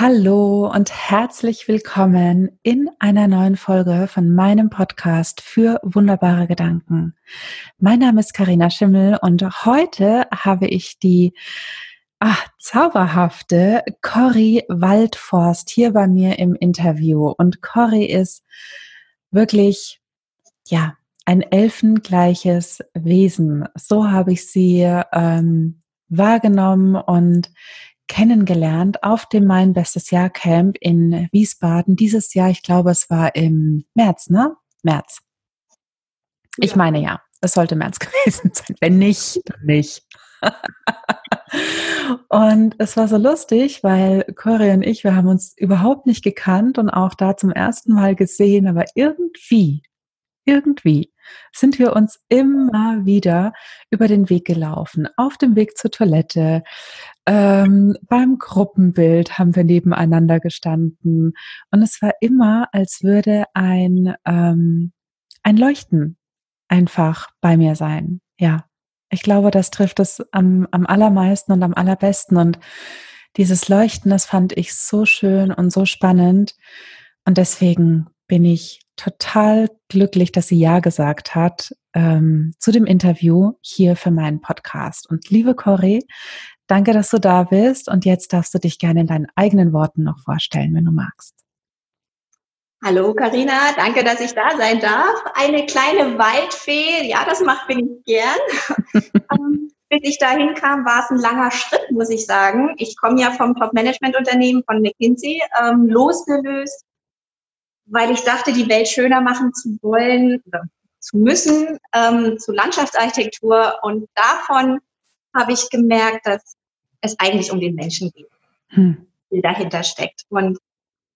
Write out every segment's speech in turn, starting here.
Hallo und herzlich willkommen in einer neuen Folge von meinem Podcast für wunderbare Gedanken. Mein Name ist Karina Schimmel und heute habe ich die ach, zauberhafte Corrie Waldforst hier bei mir im Interview. Und Corrie ist wirklich, ja, ein elfengleiches Wesen. So habe ich sie ähm, wahrgenommen und kennengelernt auf dem Mein Bestes Jahr Camp in Wiesbaden. Dieses Jahr, ich glaube, es war im März, ne? März. Ich meine ja, es sollte März gewesen sein. Wenn nicht, dann nicht. und es war so lustig, weil Cory und ich, wir haben uns überhaupt nicht gekannt und auch da zum ersten Mal gesehen, aber irgendwie, irgendwie sind wir uns immer wieder über den Weg gelaufen, auf dem Weg zur Toilette, ähm, beim Gruppenbild haben wir nebeneinander gestanden. Und es war immer, als würde ein, ähm, ein Leuchten einfach bei mir sein. Ja, ich glaube, das trifft es am, am allermeisten und am allerbesten. Und dieses Leuchten, das fand ich so schön und so spannend. Und deswegen bin ich total glücklich, dass sie Ja gesagt hat ähm, zu dem Interview hier für meinen Podcast. Und liebe Corey, Danke, dass du da bist und jetzt darfst du dich gerne in deinen eigenen Worten noch vorstellen, wenn du magst. Hallo Karina, danke, dass ich da sein darf. Eine kleine Waldfee, ja, das macht bin ich gern. ähm, bis ich dahin kam, war es ein langer Schritt, muss ich sagen. Ich komme ja vom Top-Management-Unternehmen von McKinsey, ähm, losgelöst, weil ich dachte, die Welt schöner machen zu wollen oder zu müssen, ähm, zu Landschaftsarchitektur. Und davon habe ich gemerkt, dass es eigentlich um den Menschen geht, hm. der dahinter steckt. Und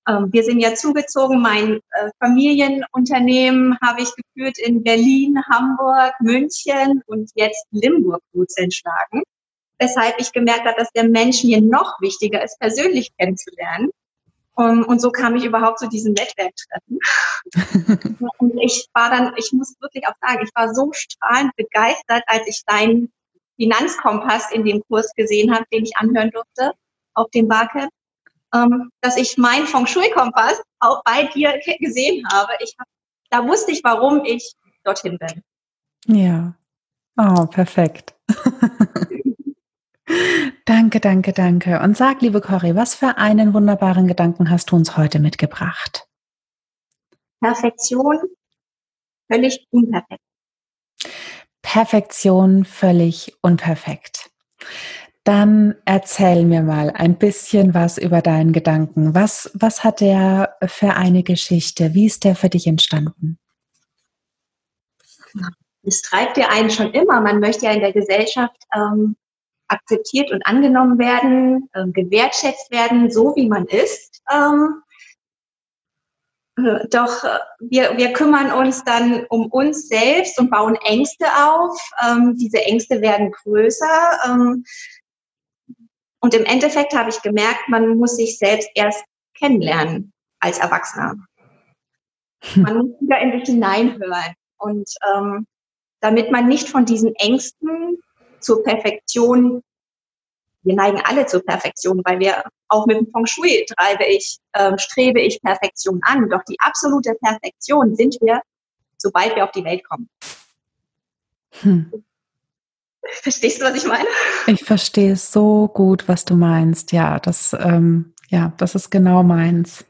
ähm, wir sind ja zugezogen. Mein äh, Familienunternehmen habe ich geführt in Berlin, Hamburg, München und jetzt Limburg Wurzeln schlagen. Weshalb ich gemerkt habe, dass der Mensch mir noch wichtiger ist, persönlich kennenzulernen. Um, und so kam ich überhaupt zu diesem Netzwerktreffen. und ich war dann, ich muss wirklich auch sagen, ich war so strahlend begeistert, als ich deinen Finanzkompass in dem Kurs gesehen habe, den ich anhören durfte auf dem Barcamp, ähm, dass ich meinen Feng Shui-Kompass auch bei dir gesehen habe. Ich hab, da wusste ich, warum ich dorthin bin. Ja. Oh, perfekt. danke, danke, danke. Und sag, liebe Cory, was für einen wunderbaren Gedanken hast du uns heute mitgebracht? Perfektion, völlig unperfekt. Perfektion völlig unperfekt. Dann erzähl mir mal ein bisschen was über deinen Gedanken. Was, was hat der für eine Geschichte? Wie ist der für dich entstanden? Es treibt ja einen schon immer. Man möchte ja in der Gesellschaft ähm, akzeptiert und angenommen werden, äh, gewertschätzt werden, so wie man ist. Ähm, doch äh, wir, wir kümmern uns dann um uns selbst und bauen Ängste auf. Ähm, diese Ängste werden größer. Ähm, und im Endeffekt habe ich gemerkt, man muss sich selbst erst kennenlernen als Erwachsener. Hm. Man muss wieder in sich hineinhören. Und ähm, damit man nicht von diesen Ängsten zur Perfektion wir neigen alle zur Perfektion, weil wir auch mit dem Feng Shui treibe ich, äh, strebe ich Perfektion an. Doch die absolute Perfektion sind wir, sobald wir auf die Welt kommen. Hm. Verstehst du, was ich meine? Ich verstehe so gut, was du meinst. Ja, das, ähm, ja, das ist genau meins.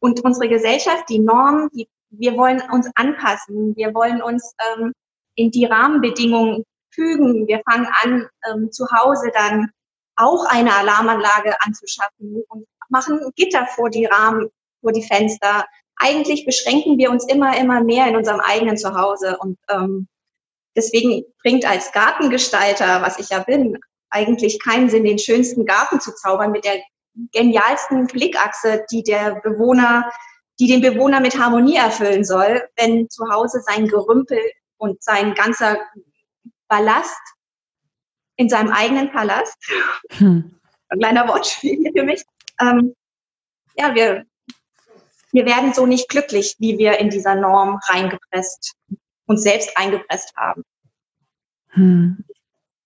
Und unsere Gesellschaft, die Norm, die, wir wollen uns anpassen. Wir wollen uns ähm, in die Rahmenbedingungen fügen. Wir fangen an, ähm, zu Hause dann auch eine Alarmanlage anzuschaffen und machen Gitter vor die Rahmen, vor die Fenster. Eigentlich beschränken wir uns immer, immer mehr in unserem eigenen Zuhause und ähm, deswegen bringt als Gartengestalter, was ich ja bin, eigentlich keinen Sinn, den schönsten Garten zu zaubern mit der genialsten Blickachse, die der Bewohner, die den Bewohner mit Harmonie erfüllen soll, wenn zu Hause sein Gerümpel und sein ganzer Ballast in seinem eigenen Palast. Hm. Ein kleiner Wortspiel hier für mich. Ähm, ja, wir, wir werden so nicht glücklich, wie wir in dieser Norm reingepresst, uns selbst eingepresst haben. Hm.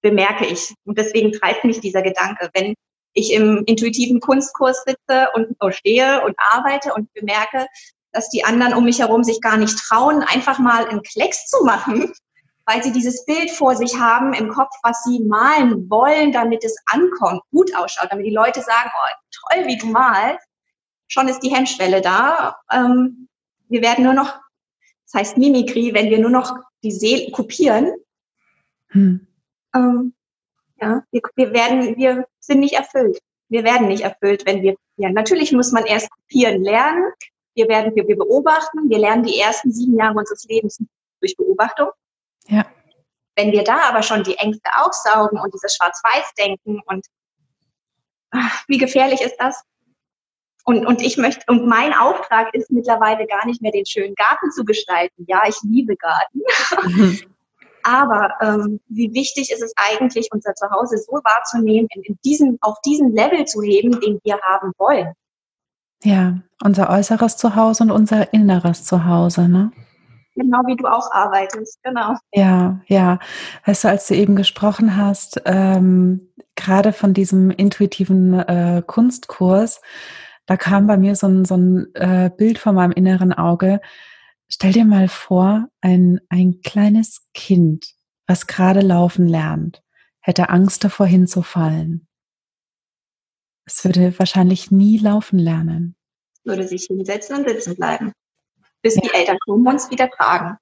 Bemerke ich. Und deswegen treibt mich dieser Gedanke, wenn ich im intuitiven Kunstkurs sitze und so stehe und arbeite und bemerke, dass die anderen um mich herum sich gar nicht trauen, einfach mal einen Klecks zu machen, weil sie dieses Bild vor sich haben im Kopf, was sie malen wollen, damit es ankommt, gut ausschaut, damit die Leute sagen, oh, toll, wie du malst. Schon ist die Hemmschwelle da. Ähm, wir werden nur noch, das heißt Mimikry, wenn wir nur noch die Seele kopieren. Hm. Ähm, ja, wir, wir werden, wir sind nicht erfüllt. Wir werden nicht erfüllt, wenn wir kopieren. Natürlich muss man erst kopieren lernen. Wir werden, wir, wir beobachten. Wir lernen die ersten sieben Jahre unseres Lebens durch Beobachtung. Ja. Wenn wir da aber schon die Ängste aufsaugen und dieses Schwarz-Weiß-Denken und ach, wie gefährlich ist das? Und, und ich möchte, und mein Auftrag ist mittlerweile gar nicht mehr den schönen Garten zu gestalten. Ja, ich liebe Garten. Mhm. Aber ähm, wie wichtig ist es eigentlich, unser Zuhause so wahrzunehmen, in, in diesen, auf diesen Level zu heben, den wir haben wollen. Ja, unser äußeres Zuhause und unser inneres Zuhause, ne? Genau wie du auch arbeitest, genau. Ja, ja. Weißt du, als du eben gesprochen hast, ähm, gerade von diesem intuitiven äh, Kunstkurs, da kam bei mir so ein, so ein äh, Bild vor meinem inneren Auge. Stell dir mal vor, ein, ein kleines Kind, was gerade laufen lernt, hätte Angst davor hinzufallen. Es würde wahrscheinlich nie laufen lernen. Würde sich hinsetzen und sitzen bleiben bis ja. die Eltern kommen und uns wieder tragen.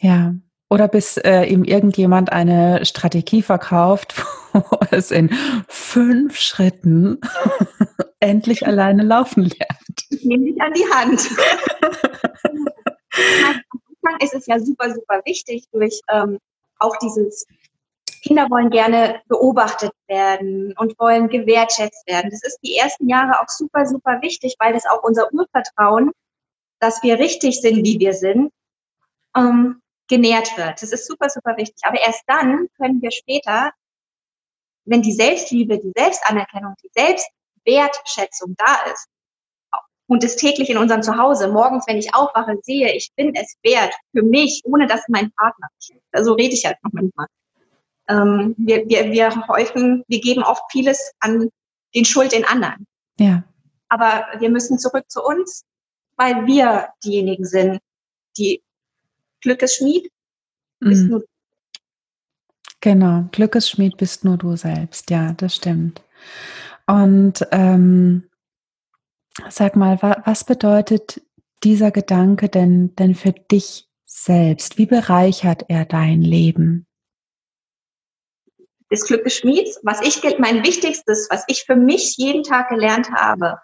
Ja, oder bis äh, ihm irgendjemand eine Strategie verkauft, wo es in fünf Schritten endlich alleine laufen lernt. Ich nehme dich an die Hand. Am Anfang ist es ja super, super wichtig, durch ähm, auch dieses Kinder wollen gerne beobachtet werden und wollen gewertschätzt werden. Das ist die ersten Jahre auch super, super wichtig, weil das auch unser Urvertrauen dass wir richtig sind, wie wir sind, ähm, genährt wird. Das ist super, super wichtig. Aber erst dann können wir später, wenn die Selbstliebe, die Selbstanerkennung, die Selbstwertschätzung da ist und es täglich in unserem Zuhause, morgens, wenn ich aufwache, sehe, ich bin es wert für mich, ohne dass mein Partner, so also rede ich halt noch manchmal. Ähm, wir, wir, wir häufen, wir geben oft vieles an den Schuld den anderen. Ja. Aber wir müssen zurück zu uns weil wir diejenigen sind, die Glückesschmied bist mhm. nur Genau, Glückesschmied bist nur du selbst, ja, das stimmt. Und ähm, sag mal, wa was bedeutet dieser Gedanke denn, denn für dich selbst? Wie bereichert er dein Leben? Das Glück des Schmieds, was ich, mein wichtigstes, was ich für mich jeden Tag gelernt habe,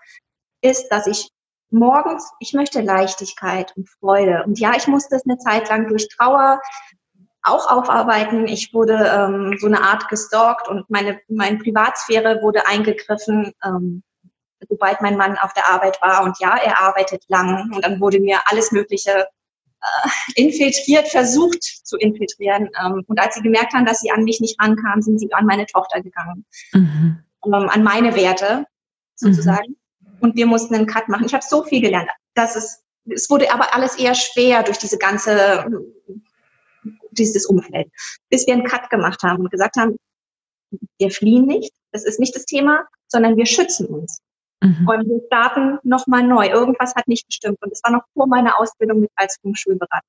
ist, dass ich morgens, ich möchte Leichtigkeit und Freude. Und ja, ich musste es eine Zeit lang durch Trauer auch aufarbeiten. Ich wurde ähm, so eine Art gestalkt und meine, meine Privatsphäre wurde eingegriffen, ähm, sobald mein Mann auf der Arbeit war. Und ja, er arbeitet lang und dann wurde mir alles Mögliche äh, infiltriert, versucht zu infiltrieren. Ähm, und als sie gemerkt haben, dass sie an mich nicht rankamen, sind sie an meine Tochter gegangen, mhm. ähm, an meine Werte sozusagen. Mhm und wir mussten einen Cut machen. Ich habe so viel gelernt. Das ist, es wurde aber alles eher schwer durch diese ganze, dieses Umfeld, bis wir einen Cut gemacht haben und gesagt haben, wir fliehen nicht, das ist nicht das Thema, sondern wir schützen uns. Mhm. Und wir starten nochmal neu. Irgendwas hat nicht gestimmt. Und es war noch vor meiner Ausbildung mit als Schulberater.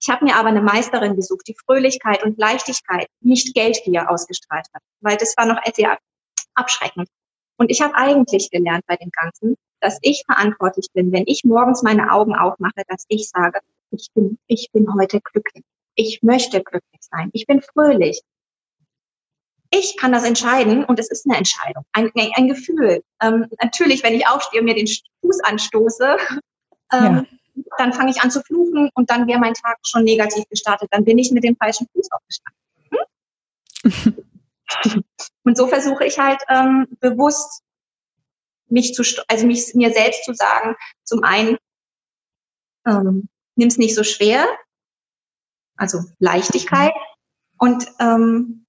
Ich habe mir aber eine Meisterin gesucht, die Fröhlichkeit und Leichtigkeit, nicht Geldgier ausgestrahlt hat, weil das war noch sehr abschreckend. Und ich habe eigentlich gelernt bei dem Ganzen, dass ich verantwortlich bin, wenn ich morgens meine Augen aufmache, dass ich sage, ich bin, ich bin heute glücklich. Ich möchte glücklich sein. Ich bin fröhlich. Ich kann das entscheiden und es ist eine Entscheidung, ein, ein, Gefühl. Ähm, natürlich, wenn ich aufstehe und mir den Fuß anstoße, ähm, ja. dann fange ich an zu fluchen und dann wäre mein Tag schon negativ gestartet. Dann bin ich mit dem falschen Fuß aufgestanden. Hm? Und so versuche ich halt ähm, bewusst mich zu, also mich mir selbst zu sagen, zum einen, ähm, nimm es nicht so schwer, also Leichtigkeit. Und ähm,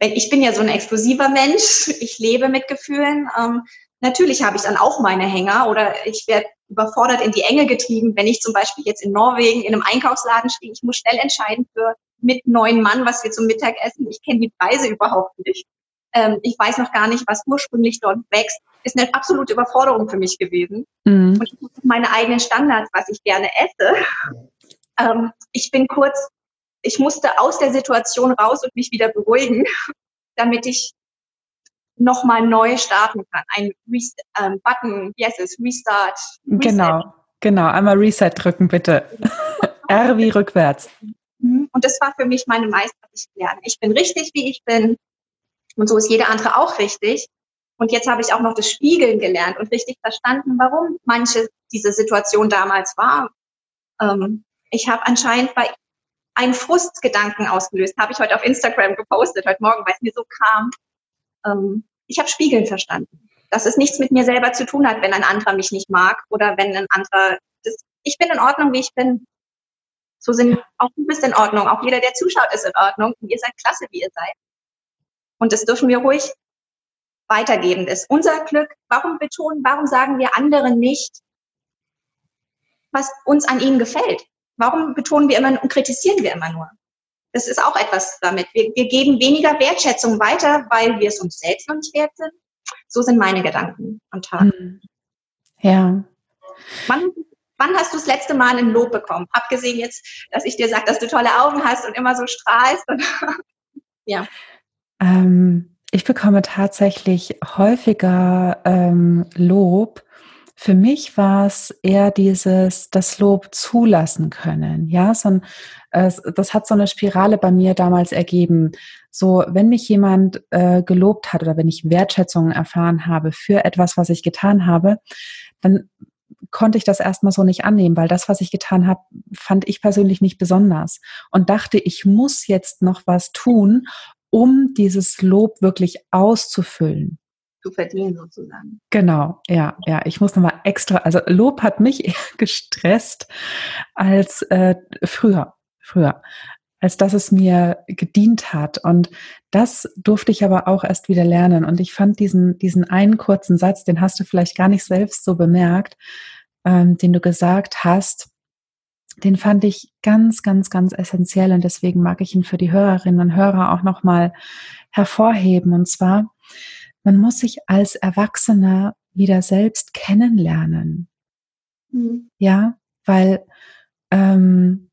ich bin ja so ein explosiver Mensch, ich lebe mit Gefühlen. Ähm, natürlich habe ich dann auch meine Hänger oder ich werde überfordert in die Enge getrieben, wenn ich zum Beispiel jetzt in Norwegen in einem Einkaufsladen stehe. Ich muss schnell entscheiden für mit neun Mann, was wir zum Mittag essen. Ich kenne die Preise überhaupt nicht. ähm, ich weiß noch gar nicht, was ursprünglich dort wächst, ist eine absolute Überforderung für mich gewesen. Mhm. Und ich habe meine eigenen Standards, was ich gerne esse. Ähm, ich bin kurz, ich musste aus der Situation raus und mich wieder beruhigen, damit ich nochmal neu starten kann. Ein Rest ähm, Button, heißt es? Restart. Reset. Genau, genau. Einmal Reset drücken, bitte. R wie rückwärts. Mhm. Und das war für mich meine Meisterschaft lernen. Ich bin richtig, wie ich bin. Und so ist jeder andere auch richtig. Und jetzt habe ich auch noch das Spiegeln gelernt und richtig verstanden, warum manche diese Situation damals war. Ähm, ich habe anscheinend bei einen Frustgedanken ausgelöst, habe ich heute auf Instagram gepostet, heute Morgen, weil es mir so kam. Ähm, ich habe Spiegeln verstanden. Dass es nichts mit mir selber zu tun hat, wenn ein anderer mich nicht mag oder wenn ein anderer, das, ich bin in Ordnung, wie ich bin. So sind auch du bist in Ordnung, auch jeder, der zuschaut, ist in Ordnung. Und ihr seid klasse, wie ihr seid. Und das dürfen wir ruhig weitergeben. Das ist unser Glück. Warum betonen, warum sagen wir anderen nicht, was uns an ihnen gefällt? Warum betonen wir immer und kritisieren wir immer nur? Das ist auch etwas damit. Wir, wir geben weniger Wertschätzung weiter, weil wir es uns selbst noch nicht wert sind. So sind meine Gedanken am Tag. Hm. Ja. Wann, wann hast du das letzte Mal ein Lob bekommen? Abgesehen jetzt, dass ich dir sage, dass du tolle Augen hast und immer so strahlst. Und ja. Ähm, ich bekomme tatsächlich häufiger ähm, Lob. Für mich war es eher dieses, das Lob zulassen können. Ja, so ein, äh, das hat so eine Spirale bei mir damals ergeben. So, wenn mich jemand äh, gelobt hat oder wenn ich Wertschätzung erfahren habe für etwas, was ich getan habe, dann konnte ich das erstmal so nicht annehmen, weil das, was ich getan habe, fand ich persönlich nicht besonders und dachte, ich muss jetzt noch was tun, um dieses Lob wirklich auszufüllen. Zu verdienen sozusagen. Genau, ja, ja. Ich muss nochmal extra, also Lob hat mich eher gestresst als äh, früher, früher, als dass es mir gedient hat. Und das durfte ich aber auch erst wieder lernen. Und ich fand diesen, diesen einen kurzen Satz, den hast du vielleicht gar nicht selbst so bemerkt, ähm, den du gesagt hast, den fand ich ganz, ganz, ganz essentiell und deswegen mag ich ihn für die Hörerinnen und Hörer auch nochmal hervorheben. Und zwar, man muss sich als Erwachsener wieder selbst kennenlernen. Mhm. Ja, weil, ähm,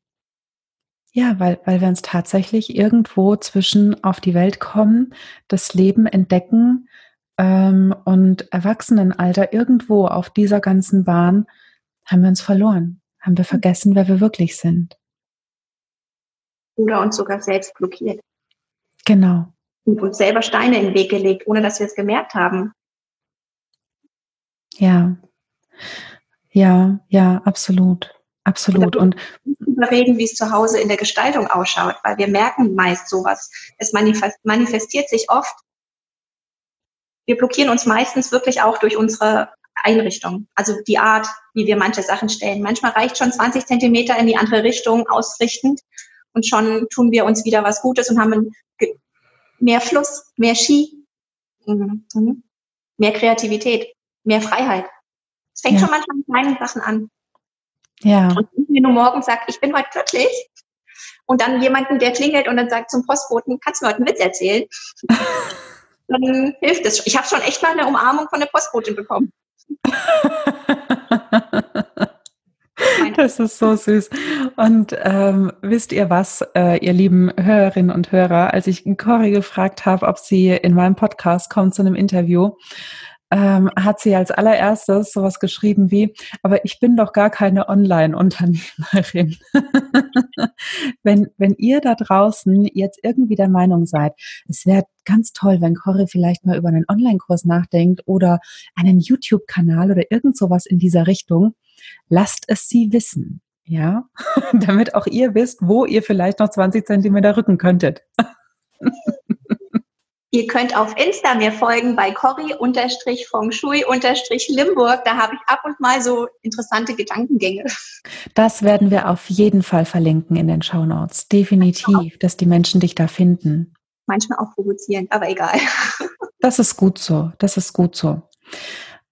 ja, weil, weil wir uns tatsächlich irgendwo zwischen auf die Welt kommen, das Leben entdecken ähm, und Erwachsenenalter irgendwo auf dieser ganzen Bahn haben wir uns verloren haben wir vergessen, wer wir wirklich sind. Oder uns sogar selbst blockiert. Genau. Und uns selber Steine in den Weg gelegt, ohne dass wir es gemerkt haben. Ja. Ja, ja, absolut. Absolut. Und reden, wie es zu Hause in der Gestaltung ausschaut, weil wir merken meist sowas. Es manifestiert sich oft. Wir blockieren uns meistens wirklich auch durch unsere Einrichtung, also die Art, wie wir manche Sachen stellen. Manchmal reicht schon 20 Zentimeter in die andere Richtung ausrichtend und schon tun wir uns wieder was Gutes und haben mehr Fluss, mehr Ski, mhm, mhm. mehr Kreativität, mehr Freiheit. Es fängt ja. schon manchmal mit kleinen Sachen an. Ja. Und wenn du morgen sagst, ich bin heute glücklich, und dann jemanden, der klingelt und dann sagt zum Postboten, kannst du mir heute einen Witz erzählen? dann hilft es. Ich habe schon echt mal eine Umarmung von der Postbotin bekommen. Das ist so süß. Und ähm, wisst ihr was, äh, ihr lieben Hörerinnen und Hörer, als ich Cory gefragt habe, ob sie in meinem Podcast kommt zu einem Interview, ähm, hat sie als allererstes sowas geschrieben wie, aber ich bin doch gar keine Online-Unternehmerin. wenn, wenn ihr da draußen jetzt irgendwie der Meinung seid, es wäre ganz toll, wenn Cory vielleicht mal über einen Online-Kurs nachdenkt oder einen YouTube-Kanal oder irgend sowas in dieser Richtung, lasst es sie wissen. Ja, damit auch ihr wisst, wo ihr vielleicht noch 20 Zentimeter rücken könntet. Ihr könnt auf Insta mir folgen bei Corrie-Feng Shui-Limburg. Da habe ich ab und mal so interessante Gedankengänge. Das werden wir auf jeden Fall verlinken in den Show Notes. Definitiv, dass die Menschen dich da finden. Manchmal auch provozierend, aber egal. Das ist gut so. Das ist gut so.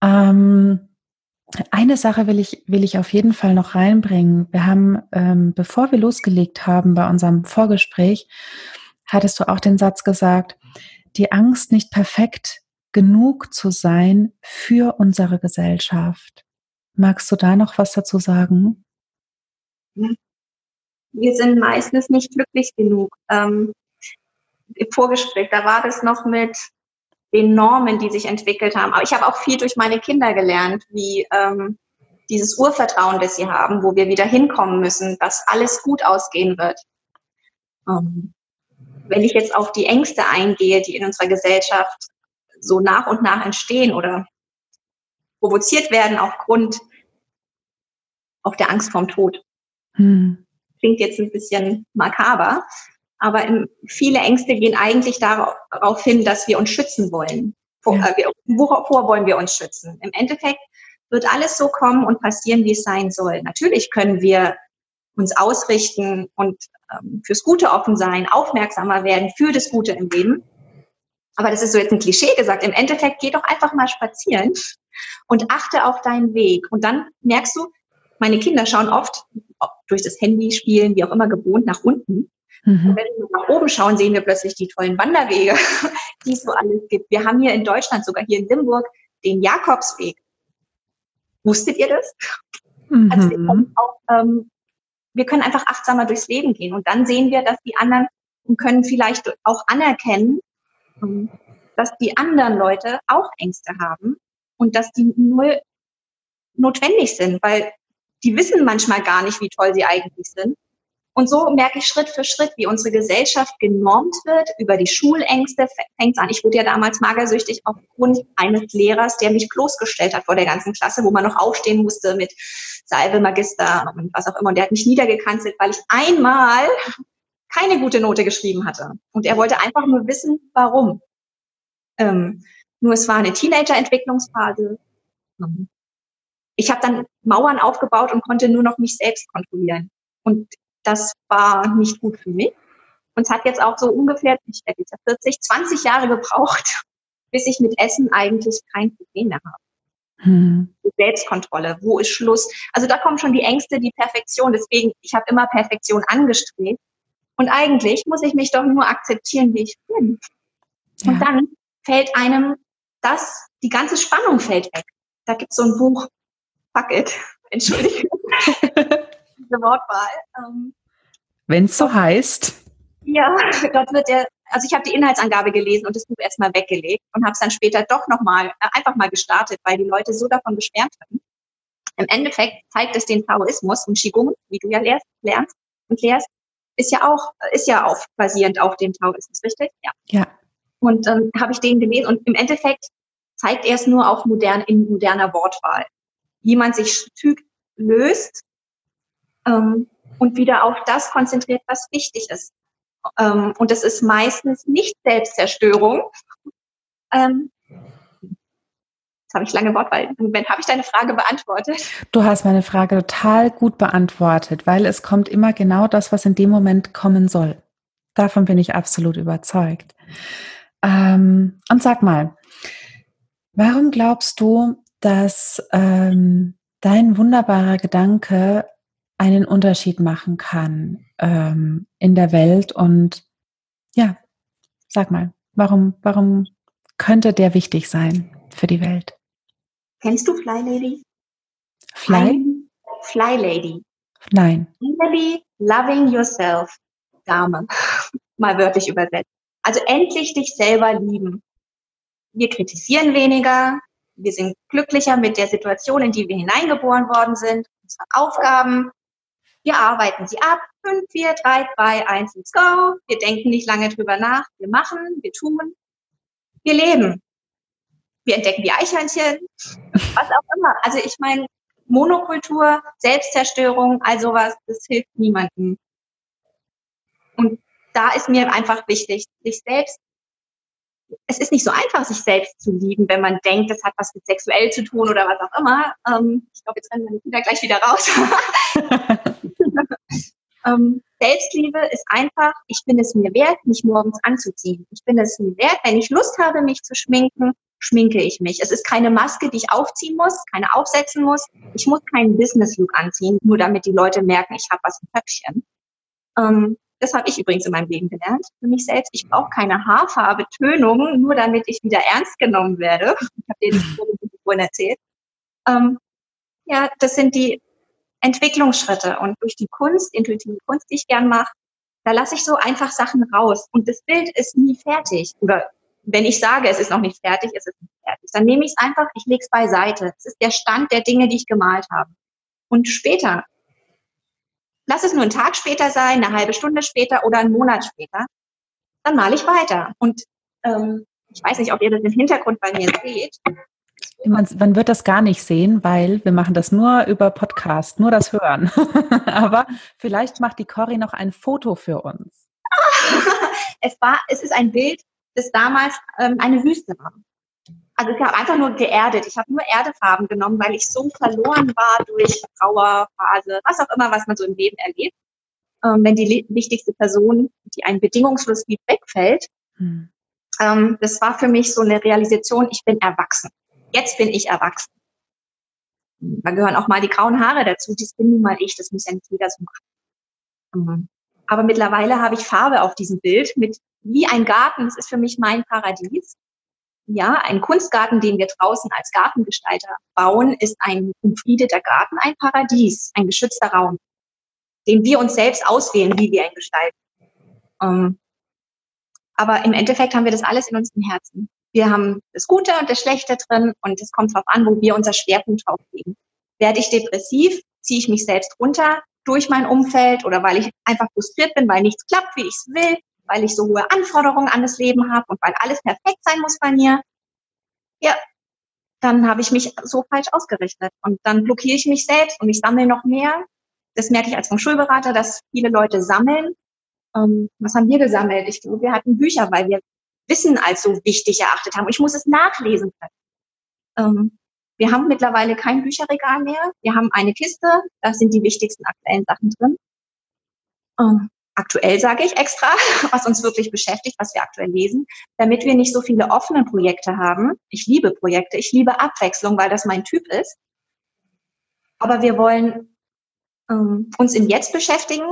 Ähm, eine Sache will ich, will ich auf jeden Fall noch reinbringen. Wir haben, ähm, bevor wir losgelegt haben bei unserem Vorgespräch, hattest du auch den Satz gesagt, die Angst, nicht perfekt genug zu sein für unsere Gesellschaft. Magst du da noch was dazu sagen? Wir sind meistens nicht glücklich genug. Ähm, Im Vorgespräch, da war das noch mit den Normen, die sich entwickelt haben. Aber ich habe auch viel durch meine Kinder gelernt, wie ähm, dieses Urvertrauen, das sie haben, wo wir wieder hinkommen müssen, dass alles gut ausgehen wird. Ähm, wenn ich jetzt auf die Ängste eingehe, die in unserer Gesellschaft so nach und nach entstehen oder provoziert werden aufgrund auch der Angst vorm Tod. Hm. Klingt jetzt ein bisschen makaber, aber viele Ängste gehen eigentlich darauf hin, dass wir uns schützen wollen. Vor, ja. äh, wovor wollen wir uns schützen? Im Endeffekt wird alles so kommen und passieren, wie es sein soll. Natürlich können wir uns ausrichten und ähm, fürs Gute offen sein, aufmerksamer werden für das Gute im Leben. Aber das ist so jetzt ein Klischee gesagt. Im Endeffekt geh doch einfach mal spazieren und achte auf deinen Weg. Und dann merkst du, meine Kinder schauen oft durch das Handy spielen, wie auch immer gewohnt, nach unten. Mhm. Und wenn wir nach oben schauen, sehen wir plötzlich die tollen Wanderwege, die es so alles gibt. Wir haben hier in Deutschland, sogar hier in Limburg, den Jakobsweg. Wusstet ihr das? Mhm. Also wir, auch, ähm, wir können einfach achtsamer durchs Leben gehen und dann sehen wir, dass die anderen und können vielleicht auch anerkennen, ähm, dass die anderen Leute auch Ängste haben und dass die nur notwendig sind, weil die wissen manchmal gar nicht, wie toll sie eigentlich sind. Und so merke ich Schritt für Schritt, wie unsere Gesellschaft genormt wird. Über die Schulängste fängt an. Ich wurde ja damals magersüchtig aufgrund eines Lehrers, der mich bloßgestellt hat vor der ganzen Klasse, wo man noch aufstehen musste mit Salve, Magister und was auch immer. Und der hat mich niedergekanzelt, weil ich einmal keine gute Note geschrieben hatte. Und er wollte einfach nur wissen, warum. Ähm, nur es war eine Teenager-Entwicklungsphase. Ich habe dann Mauern aufgebaut und konnte nur noch mich selbst kontrollieren. Und das war nicht gut für mich. Und es hat jetzt auch so ungefähr, ich jetzt 40, 20 Jahre gebraucht, bis ich mit Essen eigentlich kein Problem mehr habe. Hm. Selbstkontrolle, wo ist Schluss? Also da kommen schon die Ängste, die Perfektion. Deswegen, ich habe immer Perfektion angestrebt. Und eigentlich muss ich mich doch nur akzeptieren, wie ich bin. Ja. Und dann fällt einem das, die ganze Spannung fällt weg. Da gibt es so ein Buch, fuck it, entschuldige diese Wortwahl. Ähm, Wenn es so heißt. Ja, dort wird der, also ich habe die Inhaltsangabe gelesen und das Buch erstmal weggelegt und habe es dann später doch nochmal, äh, einfach mal gestartet, weil die Leute so davon beschwert hatten. Im Endeffekt zeigt es den Taoismus und Qigong, wie du ja lernst, lernst und lehrst, ist ja auch, ist ja auch basierend auf dem Taoismus, richtig? Ja. Ja. Und dann ähm, habe ich den gelesen und im Endeffekt zeigt er es nur auf modern, in moderner Wortwahl. Wie man sich Stück löst ähm, und wieder auf das konzentriert, was wichtig ist. Ähm, und das ist meistens nicht Selbstzerstörung. Ähm, Jetzt habe ich lange Wortwahl. Moment, habe ich deine Frage beantwortet? Du hast meine Frage total gut beantwortet, weil es kommt immer genau das, was in dem Moment kommen soll. Davon bin ich absolut überzeugt. Ähm, und sag mal, warum glaubst du, dass ähm, dein wunderbarer Gedanke einen Unterschied machen kann ähm, in der Welt. Und ja, sag mal, warum, warum könnte der wichtig sein für die Welt? Kennst du Fly Lady? Fly? Fly Lady. Nein. Really loving yourself, Dame. Mal wörtlich übersetzt. Also endlich dich selber lieben. Wir kritisieren weniger. Wir sind glücklicher mit der Situation, in die wir hineingeboren worden sind. Unsere Aufgaben wir arbeiten sie ab. 5, 4, 3, 2, 1, let's go. Wir denken nicht lange drüber nach. Wir machen, wir tun. Wir leben. Wir entdecken die Eichhörnchen. Was auch immer. Also ich meine, Monokultur, Selbstzerstörung, all sowas, das hilft niemandem. Und da ist mir einfach wichtig, sich selbst es ist nicht so einfach, sich selbst zu lieben, wenn man denkt, das hat was mit sexuell zu tun oder was auch immer. Ähm, ich glaube, jetzt rennen meine Kinder gleich wieder raus. ähm, Selbstliebe ist einfach, ich bin es mir wert, mich morgens anzuziehen. Ich bin es mir wert, wenn ich Lust habe, mich zu schminken, schminke ich mich. Es ist keine Maske, die ich aufziehen muss, keine aufsetzen muss. Ich muss keinen Business-Look anziehen, nur damit die Leute merken, ich habe was im Köpfchen. Ähm, das habe ich übrigens in meinem Leben gelernt, für mich selbst, ich brauche keine Haarfarbe, Tönung, nur damit ich wieder ernst genommen werde. Ich habe das vorhin erzählt. Ähm, ja, das sind die Entwicklungsschritte. Und durch die Kunst, intuitive Kunst, die ich gern mache, da lasse ich so einfach Sachen raus. Und das Bild ist nie fertig. Oder wenn ich sage, es ist noch nicht fertig, ist es nicht fertig. Dann nehme ich es einfach, ich lege es beiseite. Es ist der Stand der Dinge, die ich gemalt habe. Und später, lass es nur einen Tag später sein, eine halbe Stunde später oder einen Monat später, dann male ich weiter. Und ähm, ich weiß nicht, ob ihr das im Hintergrund bei mir seht. Man, man, wird das gar nicht sehen, weil wir machen das nur über Podcast, nur das Hören. Aber vielleicht macht die Cory noch ein Foto für uns. es war, es ist ein Bild, das damals ähm, eine Wüste war. Also ich habe einfach nur geerdet. Ich habe nur Erdefarben genommen, weil ich so verloren war durch Trauerphase, was auch immer, was man so im Leben erlebt. Ähm, wenn die wichtigste Person, die einen bedingungslos liebt, wegfällt. Hm. Ähm, das war für mich so eine Realisation, ich bin erwachsen. Jetzt bin ich erwachsen. Da gehören auch mal die grauen Haare dazu. Das bin nun mal ich. Das muss ja nicht jeder so machen. Ähm, aber mittlerweile habe ich Farbe auf diesem Bild mit wie ein Garten. Das ist für mich mein Paradies. Ja, ein Kunstgarten, den wir draußen als Gartengestalter bauen, ist ein umfriedeter Garten, ein Paradies, ein geschützter Raum, den wir uns selbst auswählen, wie wir ihn gestalten. Ähm, aber im Endeffekt haben wir das alles in unserem Herzen. Wir haben das Gute und das Schlechte drin und es kommt darauf an, wo wir unser Schwerpunkt drauf legen. Werde ich depressiv, ziehe ich mich selbst runter durch mein Umfeld oder weil ich einfach frustriert bin, weil nichts klappt, wie ich es will, weil ich so hohe Anforderungen an das Leben habe und weil alles perfekt sein muss bei mir. Ja, dann habe ich mich so falsch ausgerichtet und dann blockiere ich mich selbst und ich sammle noch mehr. Das merke ich als vom Schulberater, dass viele Leute sammeln. Ähm, was haben wir gesammelt? Ich glaube, wir hatten Bücher, weil wir Wissen als so wichtig erachtet haben. Ich muss es nachlesen können. Ähm, wir haben mittlerweile kein Bücherregal mehr. Wir haben eine Kiste, da sind die wichtigsten aktuellen Sachen drin. Ähm, aktuell sage ich extra, was uns wirklich beschäftigt, was wir aktuell lesen, damit wir nicht so viele offene Projekte haben. Ich liebe Projekte, ich liebe Abwechslung, weil das mein Typ ist. Aber wir wollen ähm, uns im Jetzt beschäftigen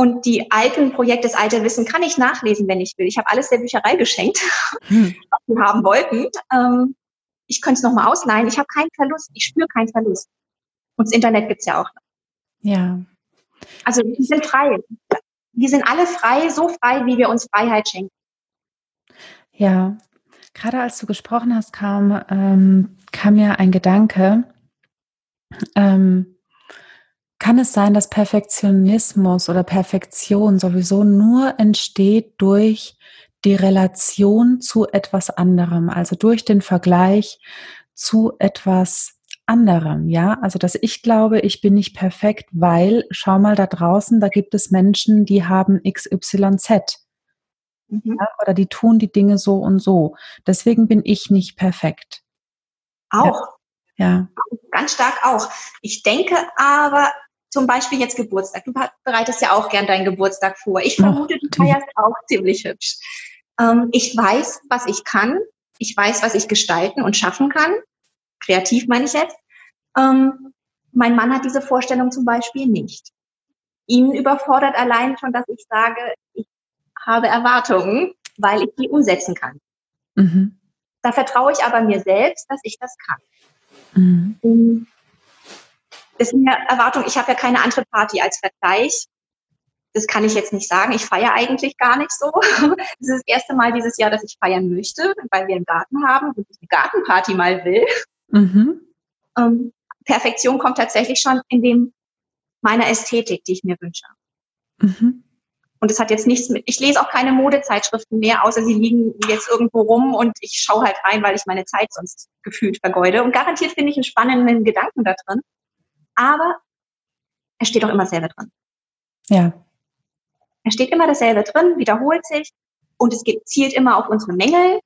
und die alten Projekte, das alte Wissen kann ich nachlesen, wenn ich will. Ich habe alles der Bücherei geschenkt, hm. was wir haben wollten. Ähm, ich könnte es nochmal ausleihen. Ich habe keinen Verlust. Ich spüre keinen Verlust. Und das Internet gibt's ja auch. Ja. Also wir sind frei. Wir sind alle frei, so frei, wie wir uns Freiheit schenken. Ja. Gerade als du gesprochen hast, kam, ähm, kam mir ein Gedanke. Ähm, kann es sein, dass Perfektionismus oder Perfektion sowieso nur entsteht durch die Relation zu etwas anderem, also durch den Vergleich zu etwas anderem, ja? Also, dass ich glaube, ich bin nicht perfekt, weil, schau mal da draußen, da gibt es Menschen, die haben XYZ. Mhm. Ja? Oder die tun die Dinge so und so. Deswegen bin ich nicht perfekt. Auch. Ja. ja. Ganz stark auch. Ich denke aber, zum Beispiel jetzt Geburtstag. Du bereitest ja auch gern deinen Geburtstag vor. Ich vermute, du feierst auch ziemlich hübsch. Ähm, ich weiß, was ich kann. Ich weiß, was ich gestalten und schaffen kann. Kreativ meine ich jetzt. Ähm, mein Mann hat diese Vorstellung zum Beispiel nicht. Ihn überfordert allein schon, dass ich sage, ich habe Erwartungen, weil ich die umsetzen kann. Mhm. Da vertraue ich aber mir selbst, dass ich das kann. Mhm. Das ist eine Erwartung, ich habe ja keine andere Party als Vergleich. Das kann ich jetzt nicht sagen. Ich feiere eigentlich gar nicht so. Das ist das erste Mal dieses Jahr, dass ich feiern möchte, weil wir einen Garten haben und ich eine Gartenparty mal will. Mhm. Ähm, Perfektion kommt tatsächlich schon in dem meiner Ästhetik, die ich mir wünsche. Mhm. Und es hat jetzt nichts mit, ich lese auch keine Modezeitschriften mehr, außer sie liegen jetzt irgendwo rum und ich schaue halt rein, weil ich meine Zeit sonst gefühlt vergeude. Und garantiert finde ich einen spannenden Gedanken da drin aber es steht auch immer dasselbe drin. Ja. Es steht immer dasselbe drin, wiederholt sich und es geht, zielt immer auf unsere Mängel.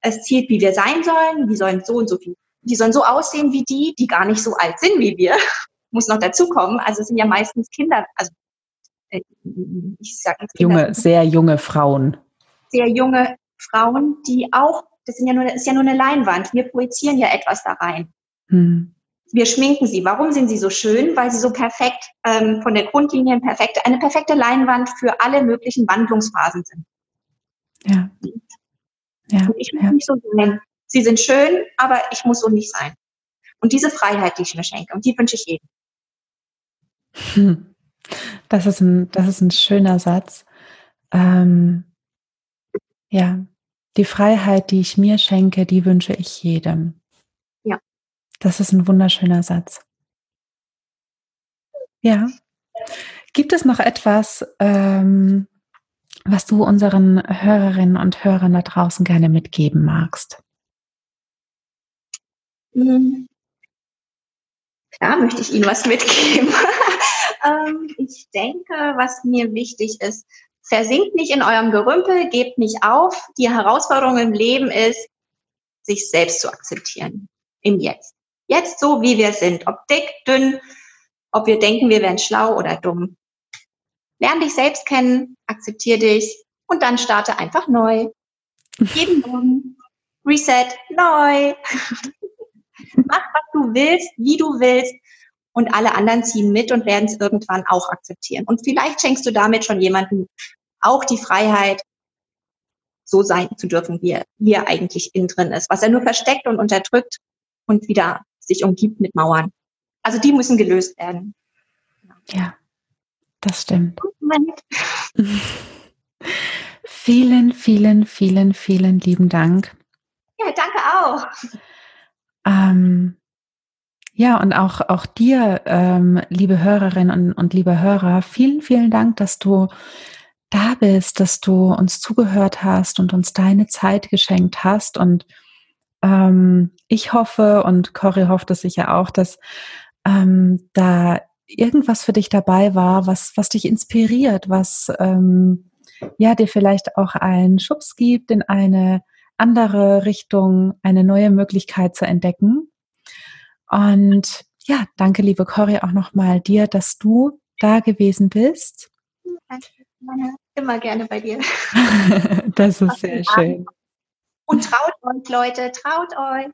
Es zielt, wie wir sein sollen. Die sollen so und so viel. Die sollen so aussehen wie die, die gar nicht so alt sind wie wir. Muss noch dazukommen. Also es sind ja meistens Kinder, also äh, ich sag jetzt Kinder, junge, sehr junge Frauen. Sehr junge Frauen, die auch, das sind ja nur, ist ja nur eine Leinwand. Wir projizieren ja etwas da rein. Hm. Wir schminken sie. Warum sind sie so schön? Weil sie so perfekt ähm, von der Grundlinie perfekt, eine perfekte Leinwand für alle möglichen Wandlungsphasen sind. Ja. ja. Und ich muss ja. nicht so sein. Sie sind schön, aber ich muss so nicht sein. Und diese Freiheit, die ich mir schenke, und die wünsche ich jedem. Hm. Das ist ein, das ist ein schöner Satz. Ähm, ja, die Freiheit, die ich mir schenke, die wünsche ich jedem. Das ist ein wunderschöner Satz. Ja. Gibt es noch etwas, ähm, was du unseren Hörerinnen und Hörern da draußen gerne mitgeben magst? Hm. Klar möchte ich Ihnen was mitgeben. ähm, ich denke, was mir wichtig ist, versinkt nicht in eurem Gerümpel, gebt nicht auf. Die Herausforderung im Leben ist, sich selbst zu akzeptieren. Im Jetzt. Jetzt so, wie wir sind. Ob dick, dünn, ob wir denken, wir wären schlau oder dumm. Lern dich selbst kennen, akzeptier dich und dann starte einfach neu. Jeden Morgen. Reset, neu. Mach, was du willst, wie du willst und alle anderen ziehen mit und werden es irgendwann auch akzeptieren. Und vielleicht schenkst du damit schon jemandem auch die Freiheit, so sein zu dürfen, wie er, wie er eigentlich innen drin ist, was er nur versteckt und unterdrückt und wieder sich umgibt mit Mauern. Also die müssen gelöst werden. Ja, das stimmt. vielen, vielen, vielen, vielen lieben Dank. Ja, danke auch. Ähm, ja, und auch, auch dir, ähm, liebe Hörerinnen und, und liebe Hörer, vielen, vielen Dank, dass du da bist, dass du uns zugehört hast und uns deine Zeit geschenkt hast. Und ähm, ich hoffe, und Cory hofft es sicher auch, dass ähm, da irgendwas für dich dabei war, was, was dich inspiriert, was ähm, ja dir vielleicht auch einen Schubs gibt in eine andere Richtung, eine neue Möglichkeit zu entdecken. Und ja, danke, liebe Cory, auch nochmal dir, dass du da gewesen bist. Danke, immer gerne bei dir. das ist sehr schön. Und traut euch, Leute, traut euch.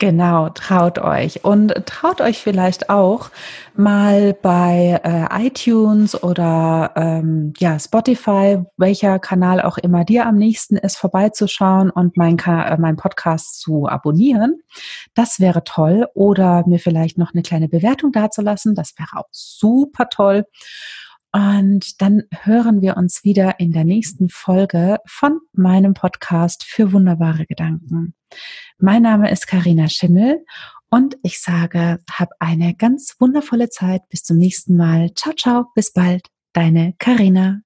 Genau, traut euch und traut euch vielleicht auch mal bei äh, iTunes oder ähm, ja Spotify, welcher Kanal auch immer dir am nächsten ist, vorbeizuschauen und mein, äh, mein Podcast zu abonnieren. Das wäre toll. Oder mir vielleicht noch eine kleine Bewertung dazulassen. Das wäre auch super toll. Und dann hören wir uns wieder in der nächsten Folge von meinem Podcast für wunderbare Gedanken. Mein Name ist Karina Schimmel und ich sage, hab eine ganz wundervolle Zeit. Bis zum nächsten Mal. Ciao, ciao. Bis bald. Deine Karina.